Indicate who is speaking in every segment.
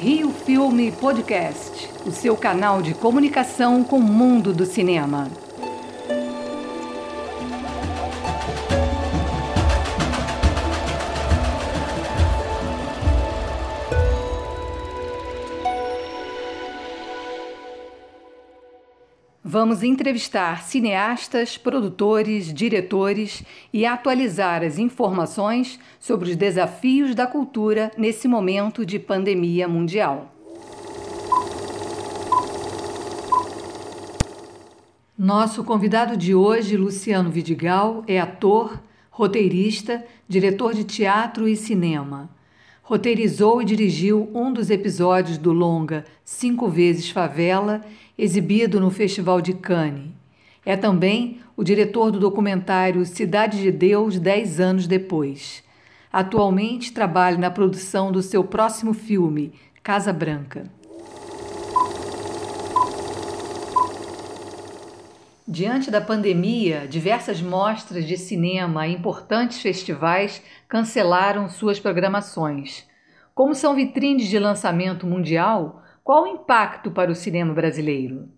Speaker 1: Rio Filme Podcast, o seu canal de comunicação com o mundo do cinema. Vamos entrevistar cineastas, produtores, diretores e atualizar as informações sobre os desafios da cultura nesse momento de pandemia mundial. Nosso convidado de hoje, Luciano Vidigal, é ator, roteirista, diretor de teatro e cinema. Roteirizou e dirigiu um dos episódios do longa Cinco Vezes Favela exibido no Festival de Cannes. É também o diretor do documentário Cidade de Deus Dez Anos Depois. Atualmente trabalha na produção do seu próximo filme, Casa Branca. Diante da pandemia, diversas mostras de cinema e importantes festivais cancelaram suas programações. Como são vitrines de lançamento mundial, qual o impacto para o cinema brasileiro?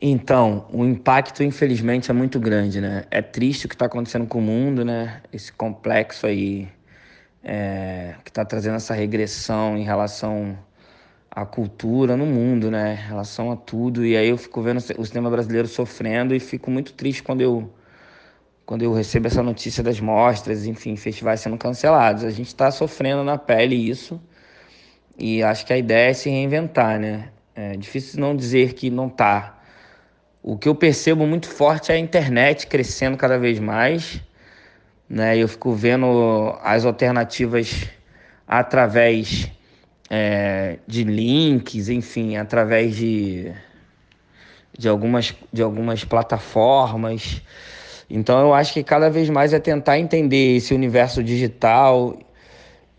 Speaker 2: Então, o impacto, infelizmente, é muito grande, né? É triste o que está acontecendo com o mundo, né? Esse complexo aí é, que está trazendo essa regressão em relação à cultura no mundo, né? Em relação a tudo. E aí eu fico vendo o cinema brasileiro sofrendo e fico muito triste quando eu quando eu recebo essa notícia das mostras, enfim, festivais sendo cancelados. A gente está sofrendo na pele isso. E acho que a ideia é se reinventar, né? É difícil não dizer que não tá. O que eu percebo muito forte é a internet crescendo cada vez mais, né? Eu fico vendo as alternativas através é, de links, enfim, através de, de, algumas, de algumas plataformas. Então eu acho que cada vez mais é tentar entender esse universo digital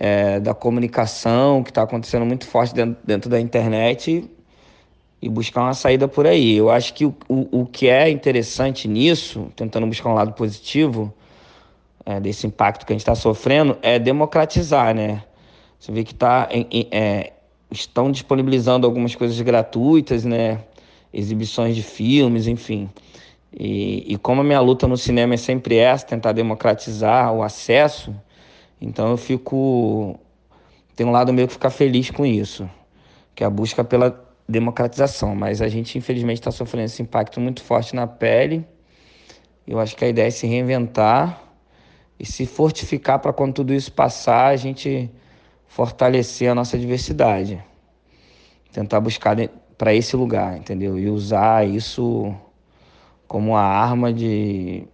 Speaker 2: é, da comunicação que está acontecendo muito forte dentro, dentro da internet e, buscar uma saída por aí. Eu acho que o, o, o, que é interessante nisso, tentando buscar um lado positivo é, desse impacto que a gente está sofrendo, é democratizar, né? Você vê que tá em, em, é, estão disponibilizando algumas coisas gratuitas, né? Exibições de filmes, enfim. E, e como a minha luta no cinema é sempre essa, tentar democratizar o acesso, então eu fico. Tem um lado meu que fica feliz com isso, que é a busca pela democratização. Mas a gente, infelizmente, está sofrendo esse impacto muito forte na pele. Eu acho que a ideia é se reinventar e se fortificar para quando tudo isso passar, a gente fortalecer a nossa diversidade. Tentar buscar para esse lugar, entendeu? E usar isso como uma arma de,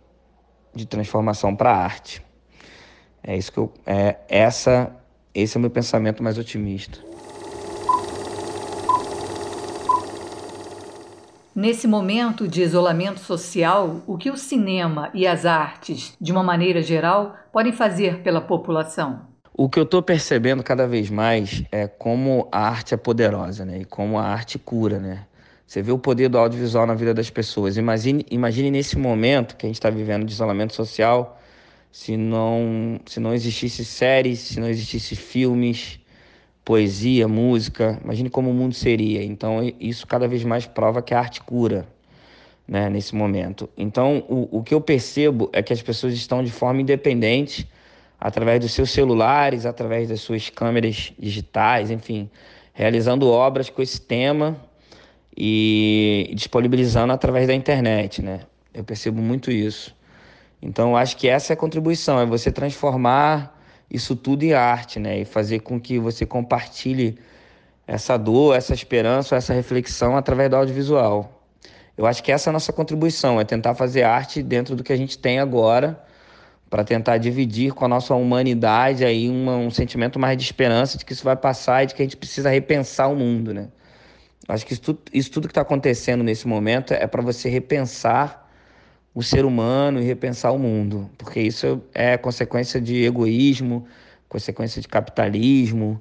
Speaker 2: de transformação para a arte. É isso que eu, é, essa, esse é o meu pensamento mais otimista.
Speaker 1: Nesse momento de isolamento social, o que o cinema e as artes, de uma maneira geral, podem fazer pela população?
Speaker 2: O que eu estou percebendo cada vez mais é como a arte é poderosa, né? E como a arte cura, né? Você vê o poder do audiovisual na vida das pessoas. Imagine, imagine nesse momento que a gente está vivendo de isolamento social, se não, se não existisse séries, se não existisse filmes, poesia, música, imagine como o mundo seria. Então, isso cada vez mais prova que a arte cura, né, nesse momento. Então, o, o que eu percebo é que as pessoas estão de forma independente, através dos seus celulares, através das suas câmeras digitais, enfim, realizando obras com esse tema e disponibilizando através da internet, né? Eu percebo muito isso. Então, acho que essa é a contribuição, é você transformar isso tudo em arte, né? E fazer com que você compartilhe essa dor, essa esperança, essa reflexão através do audiovisual. Eu acho que essa é a nossa contribuição, é tentar fazer arte dentro do que a gente tem agora, para tentar dividir com a nossa humanidade aí uma, um sentimento mais de esperança de que isso vai passar e de que a gente precisa repensar o mundo, né? Acho que isso tudo, isso tudo que está acontecendo nesse momento é para você repensar o ser humano e repensar o mundo, porque isso é consequência de egoísmo, consequência de capitalismo.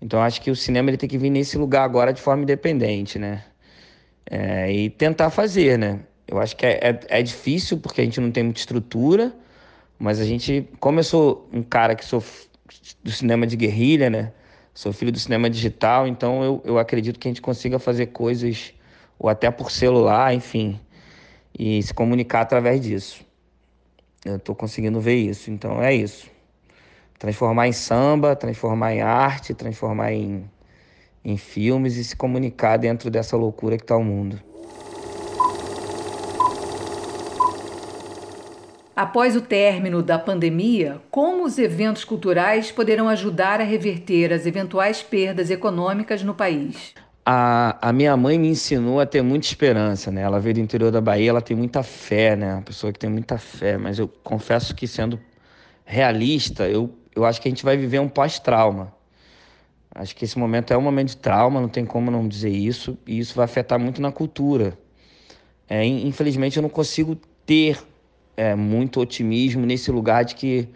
Speaker 2: Então acho que o cinema ele tem que vir nesse lugar agora de forma independente, né? É, e tentar fazer, né? Eu acho que é, é, é, difícil porque a gente não tem muita estrutura, mas a gente, como eu sou um cara que sou do cinema de guerrilha, né? Sou filho do cinema digital, então eu, eu acredito que a gente consiga fazer coisas, ou até por celular, enfim, e se comunicar através disso. Eu estou conseguindo ver isso, então é isso. Transformar em samba, transformar em arte, transformar em, em filmes e se comunicar dentro dessa loucura que está o mundo.
Speaker 1: Após o término da pandemia, como os eventos culturais poderão ajudar a reverter as eventuais perdas econômicas no país?
Speaker 2: A, a minha mãe me ensinou a ter muita esperança, né? Ela veio do interior da Bahia, ela tem muita fé, né? Uma pessoa que tem muita fé, mas eu confesso que sendo realista, eu, eu acho que a gente vai viver um pós-trauma. Acho que esse momento é um momento de trauma, não tem como não dizer isso, e isso vai afetar muito na cultura. É, infelizmente, eu não consigo ter é, muito otimismo nesse lugar de que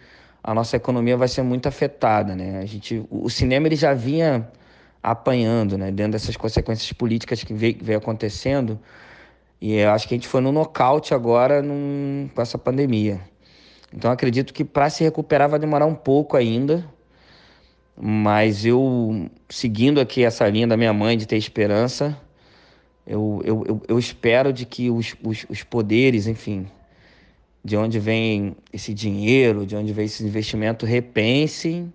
Speaker 2: a nossa economia vai ser muito afetada, né? A gente, o cinema ele já vinha apanhando, né? Dentro dessas consequências políticas que veio acontecendo e eu acho que a gente foi no nocaute agora num, com essa pandemia. Então acredito que para se recuperar vai demorar um pouco ainda, mas eu seguindo aqui essa linha da minha mãe de ter esperança, eu, eu, eu, eu espero de que os, os, os poderes, enfim, de onde vem esse dinheiro, de onde vem esse investimento, repensem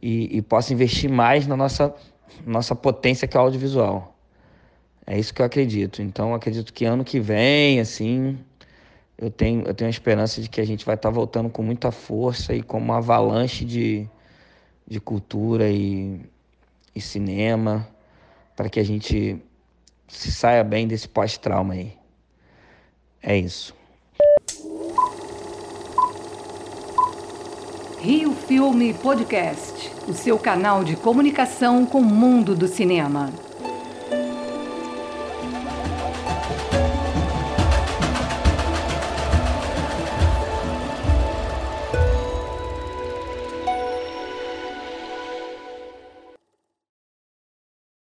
Speaker 2: e, e possam investir mais na nossa, nossa potência que é o audiovisual. É isso que eu acredito. Então, acredito que ano que vem, assim, eu tenho, eu tenho a esperança de que a gente vai estar voltando com muita força e com uma avalanche de, de cultura e, e cinema para que a gente se saia bem desse pós-trauma aí. É isso.
Speaker 1: Rio Filme Podcast, o seu canal de comunicação com o mundo do cinema.